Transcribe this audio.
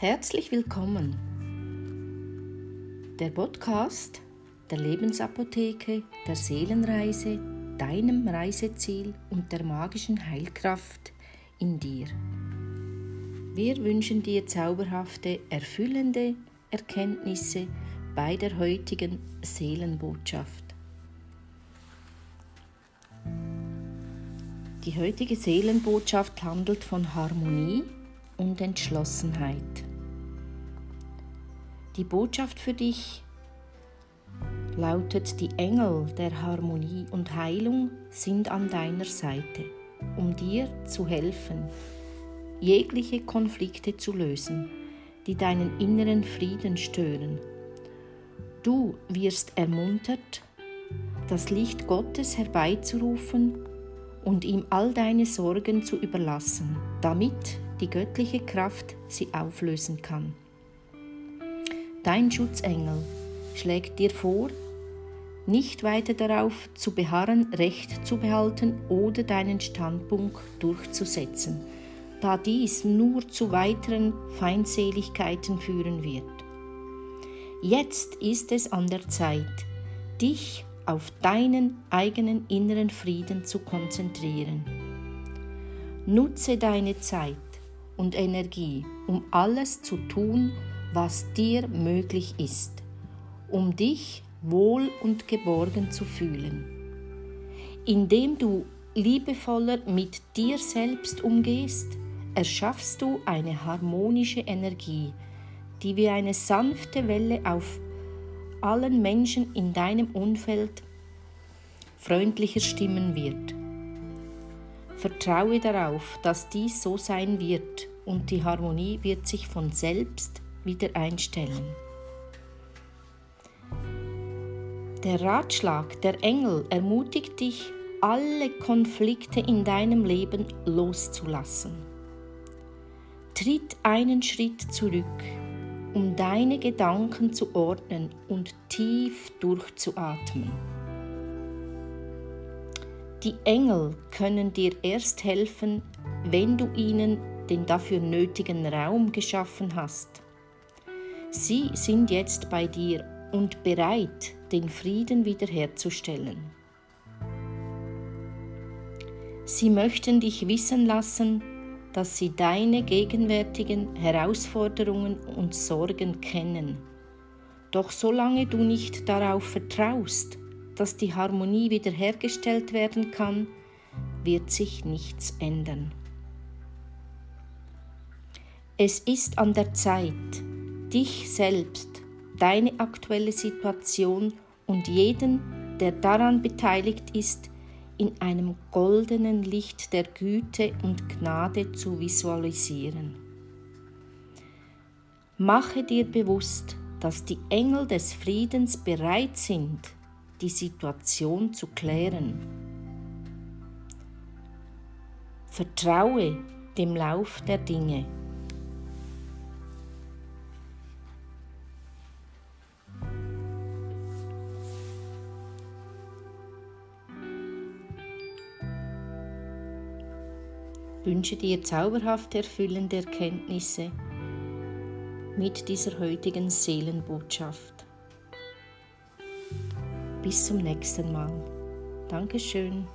Herzlich willkommen. Der Podcast der Lebensapotheke, der Seelenreise, deinem Reiseziel und der magischen Heilkraft in dir. Wir wünschen dir zauberhafte, erfüllende Erkenntnisse bei der heutigen Seelenbotschaft. Die heutige Seelenbotschaft handelt von Harmonie und Entschlossenheit. Die Botschaft für dich lautet, die Engel der Harmonie und Heilung sind an deiner Seite, um dir zu helfen, jegliche Konflikte zu lösen, die deinen inneren Frieden stören. Du wirst ermuntert, das Licht Gottes herbeizurufen und ihm all deine Sorgen zu überlassen, damit die göttliche Kraft sie auflösen kann. Dein Schutzengel schlägt dir vor, nicht weiter darauf zu beharren, Recht zu behalten oder deinen Standpunkt durchzusetzen, da dies nur zu weiteren Feindseligkeiten führen wird. Jetzt ist es an der Zeit, dich auf deinen eigenen inneren Frieden zu konzentrieren. Nutze deine Zeit und Energie, um alles zu tun, was dir möglich ist, um dich wohl und geborgen zu fühlen. Indem du liebevoller mit dir selbst umgehst, erschaffst du eine harmonische Energie, die wie eine sanfte Welle auf allen Menschen in deinem Umfeld freundlicher stimmen wird. Vertraue darauf, dass dies so sein wird und die Harmonie wird sich von selbst wieder einstellen. Der Ratschlag der Engel ermutigt dich, alle Konflikte in deinem Leben loszulassen. Tritt einen Schritt zurück, um deine Gedanken zu ordnen und tief durchzuatmen. Die Engel können dir erst helfen, wenn du ihnen den dafür nötigen Raum geschaffen hast. Sie sind jetzt bei dir und bereit, den Frieden wiederherzustellen. Sie möchten dich wissen lassen, dass sie deine gegenwärtigen Herausforderungen und Sorgen kennen. Doch solange du nicht darauf vertraust, dass die Harmonie wiederhergestellt werden kann, wird sich nichts ändern. Es ist an der Zeit, dich selbst, deine aktuelle Situation und jeden, der daran beteiligt ist, in einem goldenen Licht der Güte und Gnade zu visualisieren. Mache dir bewusst, dass die Engel des Friedens bereit sind, die Situation zu klären. Vertraue dem Lauf der Dinge. Wünsche dir zauberhaft erfüllende Erkenntnisse mit dieser heutigen Seelenbotschaft. Bis zum nächsten Mal. Dankeschön.